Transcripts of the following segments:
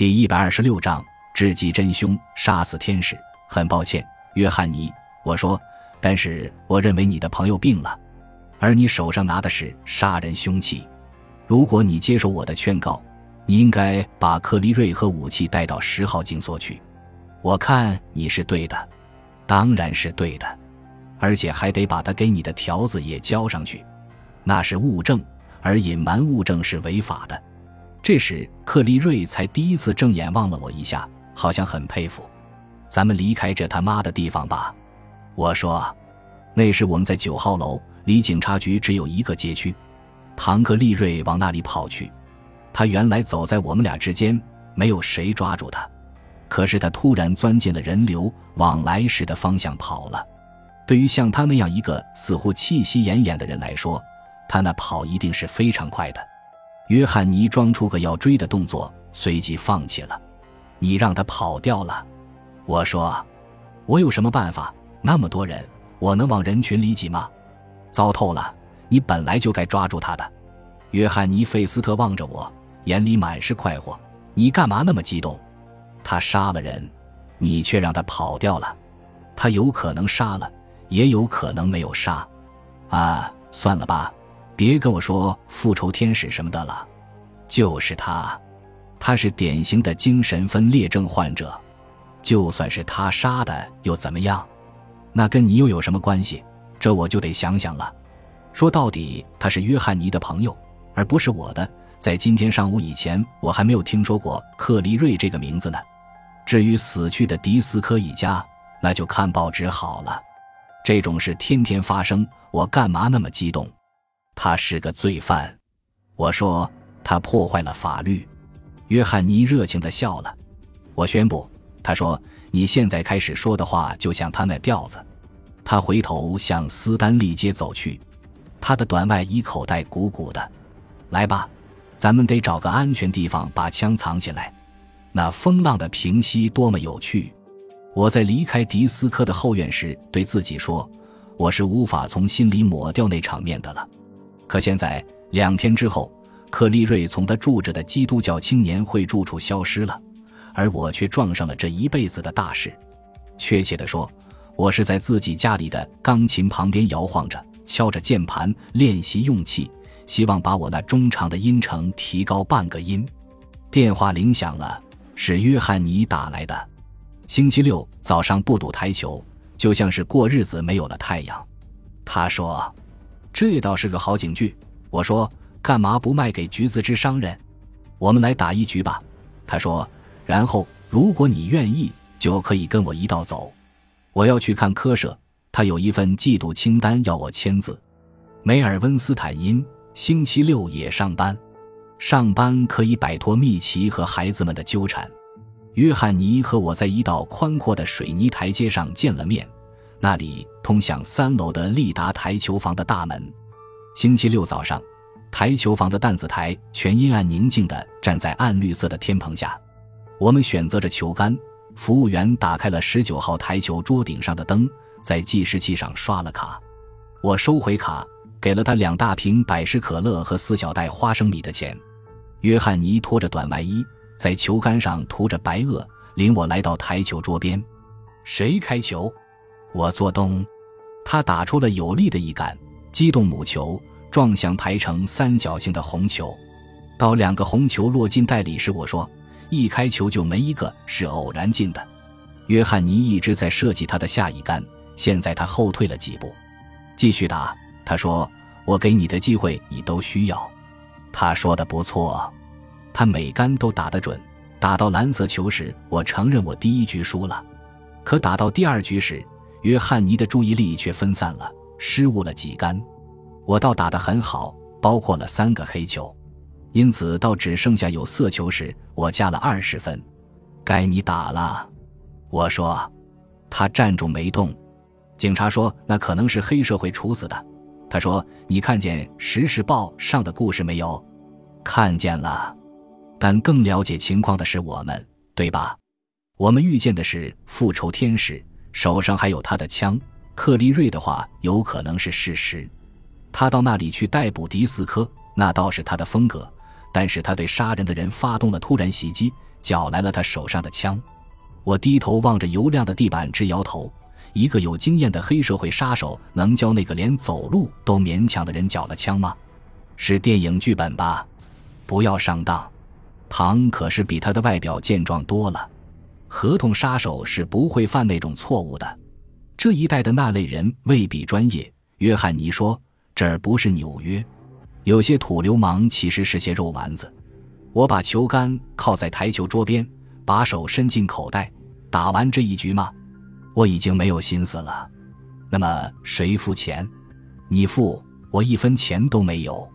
第一百二十六章知己真凶，杀死天使。很抱歉，约翰尼，我说，但是我认为你的朋友病了，而你手上拿的是杀人凶器。如果你接受我的劝告，你应该把克利瑞和武器带到十号警所去。我看你是对的，当然是对的，而且还得把他给你的条子也交上去，那是物证，而隐瞒物证是违法的。这时，克利瑞才第一次正眼望了我一下，好像很佩服。咱们离开这他妈的地方吧，我说。那时我们在九号楼，离警察局只有一个街区。唐克利瑞往那里跑去，他原来走在我们俩之间，没有谁抓住他。可是他突然钻进了人流往来时的方向跑了。对于像他那样一个似乎气息奄奄的人来说，他那跑一定是非常快的。约翰尼装出个要追的动作，随即放弃了。你让他跑掉了，我说，我有什么办法？那么多人，我能往人群里挤吗？糟透了！你本来就该抓住他的。约翰尼·费斯特望着我，眼里满是快活。你干嘛那么激动？他杀了人，你却让他跑掉了。他有可能杀了，也有可能没有杀。啊，算了吧。别跟我说复仇天使什么的了，就是他，他是典型的精神分裂症患者。就算是他杀的又怎么样？那跟你又有什么关系？这我就得想想了。说到底，他是约翰尼的朋友，而不是我的。在今天上午以前，我还没有听说过克利瑞这个名字呢。至于死去的迪斯科一家，那就看报纸好了。这种事天天发生，我干嘛那么激动？他是个罪犯，我说他破坏了法律。约翰尼热情地笑了。我宣布，他说你现在开始说的话就像他那调子。他回头向斯丹利街走去，他的短外衣口袋鼓鼓的。来吧，咱们得找个安全地方把枪藏起来。那风浪的平息多么有趣！我在离开迪斯科的后院时对自己说，我是无法从心里抹掉那场面的了。可现在，两天之后，克利瑞从他住着的基督教青年会住处消失了，而我却撞上了这一辈子的大事。确切地说，我是在自己家里的钢琴旁边摇晃着，敲着键盘练习用气，希望把我那中长的音程提高半个音。电话铃响了，是约翰尼打来的。星期六早上不赌台球，就像是过日子没有了太阳。他说。这倒是个好警句，我说干嘛不卖给橘子汁商人？我们来打一局吧。他说，然后如果你愿意，就可以跟我一道走。我要去看科舍，他有一份季度清单要我签字。梅尔温斯坦因星期六也上班，上班可以摆脱密奇和孩子们的纠缠。约翰尼和我在一道宽阔的水泥台阶上见了面。那里通向三楼的利达台球房的大门。星期六早上，台球房的弹子台全阴暗宁静地站在暗绿色的天棚下。我们选择着球杆，服务员打开了十九号台球桌顶上的灯，在计时器上刷了卡。我收回卡，给了他两大瓶百事可乐和四小袋花生米的钱。约翰尼拖着短外衣，在球杆上涂着白垩，领我来到台球桌边。谁开球？我做东，他打出了有力的一杆，击动母球，撞向排成三角形的红球。到两个红球落进袋里时，我说：“一开球就没一个是偶然进的。”约翰尼一直在设计他的下一杆，现在他后退了几步，继续打。他说：“我给你的机会，你都需要。”他说的不错，他每杆都打得准。打到蓝色球时，我承认我第一局输了，可打到第二局时。约翰尼的注意力却分散了，失误了几杆。我倒打得很好，包括了三个黑球，因此到只剩下有色球时，我加了二十分。该你打了，我说。他站住没动。警察说那可能是黑社会处死的。他说：“你看见《时事报》上的故事没有？看见了，但更了解情况的是我们，对吧？我们遇见的是复仇天使。”手上还有他的枪，克利瑞的话有可能是事实。他到那里去逮捕迪斯科，那倒是他的风格。但是他对杀人的人发动了突然袭击，缴来了他手上的枪。我低头望着油亮的地板，直摇头。一个有经验的黑社会杀手能教那个连走路都勉强的人缴了枪吗？是电影剧本吧？不要上当。唐可是比他的外表健壮多了。合同杀手是不会犯那种错误的。这一带的那类人未必专业。约翰尼说：“这儿不是纽约，有些土流氓其实是些肉丸子。”我把球杆靠在台球桌边，把手伸进口袋。打完这一局吗？我已经没有心思了。那么谁付钱？你付，我一分钱都没有。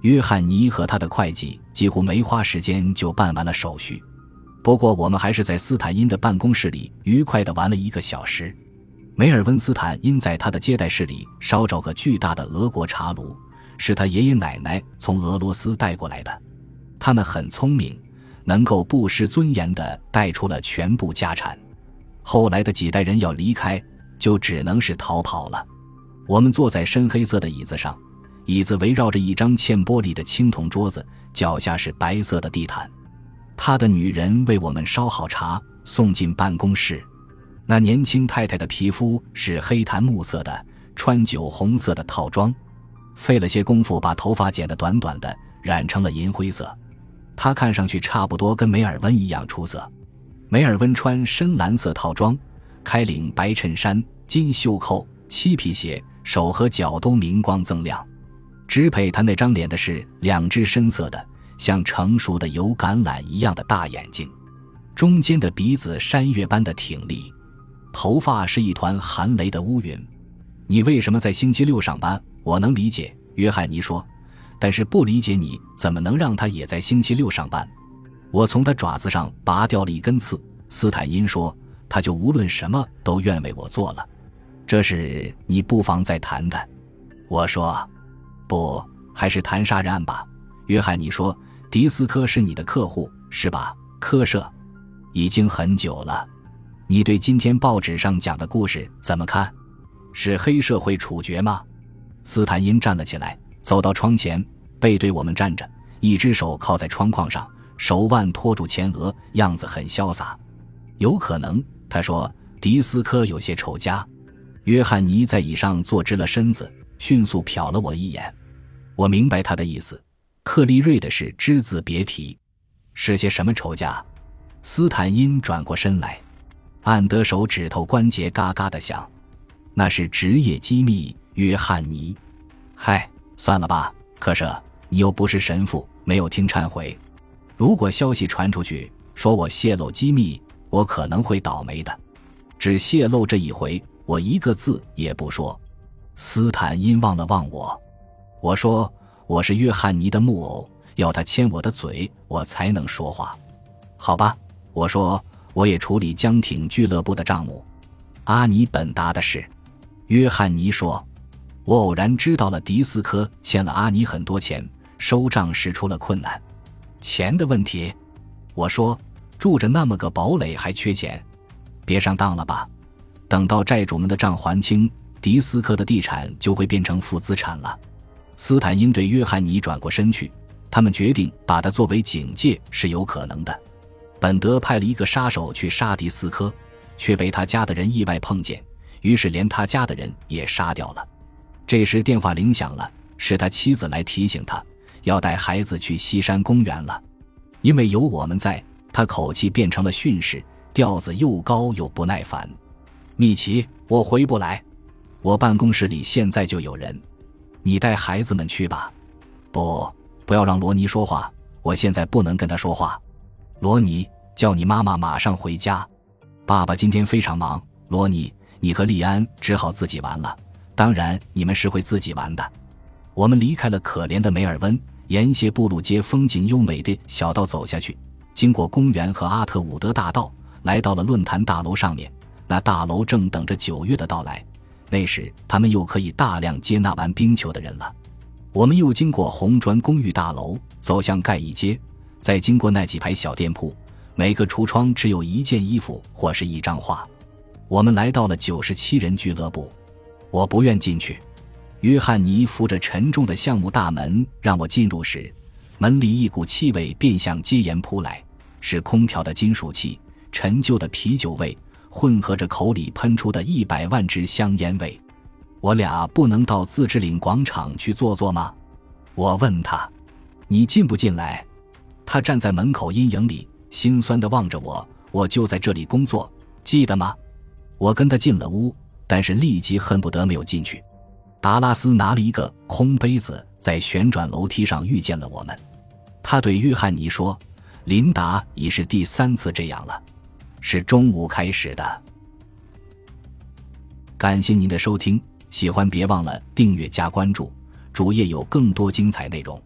约翰尼和他的会计几乎没花时间就办完了手续。不过我们还是在斯坦因的办公室里愉快地玩了一个小时。梅尔温斯坦因在他的接待室里烧着个巨大的俄国茶炉，是他爷爷奶奶从俄罗斯带过来的。他们很聪明，能够不失尊严地带出了全部家产。后来的几代人要离开，就只能是逃跑了。我们坐在深黑色的椅子上，椅子围绕着一张嵌玻璃的青铜桌子，脚下是白色的地毯。他的女人为我们烧好茶，送进办公室。那年轻太太的皮肤是黑檀木色的，穿酒红色的套装，费了些功夫把头发剪得短短的，染成了银灰色。她看上去差不多跟梅尔温一样出色。梅尔温穿深蓝色套装，开领白衬衫，金袖扣，漆皮鞋，手和脚都明光锃亮。支配他那张脸的是两只深色的、像成熟的油橄榄一样的大眼睛，中间的鼻子山岳般的挺立，头发是一团寒雷的乌云。你为什么在星期六上班？我能理解，约翰尼说，但是不理解你怎么能让他也在星期六上班。我从他爪子上拔掉了一根刺。斯坦因说：“他就无论什么都愿为我做了。”这是你不妨再谈谈。我说：“不，还是谈杀人案吧。”约翰尼说：“迪斯科是你的客户是吧？科舍已经很久了。你对今天报纸上讲的故事怎么看？是黑社会处决吗？”斯坦因站了起来，走到窗前，背对我们站着，一只手靠在窗框上。手腕托住前额，样子很潇洒。有可能，他说。迪斯科有些仇家。约翰尼在椅上坐直了身子，迅速瞟了我一眼。我明白他的意思。克利瑞的事只字别提。是些什么仇家？斯坦因转过身来，按得手指头关节嘎嘎的响。那是职业机密。约翰尼，嗨，算了吧。可是你又不是神父，没有听忏悔。如果消息传出去，说我泄露机密，我可能会倒霉的。只泄露这一回，我一个字也不说。斯坦因望了望我，我说：“我是约翰尼的木偶，要他牵我的嘴，我才能说话。”好吧，我说：“我也处理江艇俱乐部的账目，阿尼本达的事。”约翰尼说：“我偶然知道了迪斯科欠了阿尼很多钱，收账时出了困难。”钱的问题，我说住着那么个堡垒还缺钱，别上当了吧？等到债主们的账还清，迪斯科的地产就会变成负资产了。斯坦因对约翰尼转过身去，他们决定把他作为警戒是有可能的。本德派了一个杀手去杀迪斯科，却被他家的人意外碰见，于是连他家的人也杀掉了。这时电话铃响了，是他妻子来提醒他。要带孩子去西山公园了，因为有我们在，他口气变成了训斥，调子又高又不耐烦。米奇，我回不来，我办公室里现在就有人，你带孩子们去吧。不，不要让罗尼说话，我现在不能跟他说话。罗尼，叫你妈妈马上回家。爸爸今天非常忙。罗尼，你和利安只好自己玩了。当然，你们是会自己玩的。我们离开了可怜的梅尔温。沿斜布路街风景优美的小道走下去，经过公园和阿特伍德大道，来到了论坛大楼上面。那大楼正等着九月的到来，那时他们又可以大量接纳完冰球的人了。我们又经过红砖公寓大楼，走向盖伊街，再经过那几排小店铺，每个橱窗只有一件衣服或是一张画。我们来到了九十七人俱乐部，我不愿进去。约翰尼扶着沉重的橡木大门让我进入时，门里一股气味便向街沿扑来，是空调的金属气、陈旧的啤酒味，混合着口里喷出的一百万支香烟味。我俩不能到自治领广场去坐坐吗？我问他：“你进不进来？”他站在门口阴影里，心酸地望着我。我就在这里工作，记得吗？我跟他进了屋，但是立即恨不得没有进去。达拉斯拿了一个空杯子，在旋转楼梯上遇见了我们。他对约翰尼说：“琳达已是第三次这样了，是中午开始的。”感谢您的收听，喜欢别忘了订阅加关注，主页有更多精彩内容。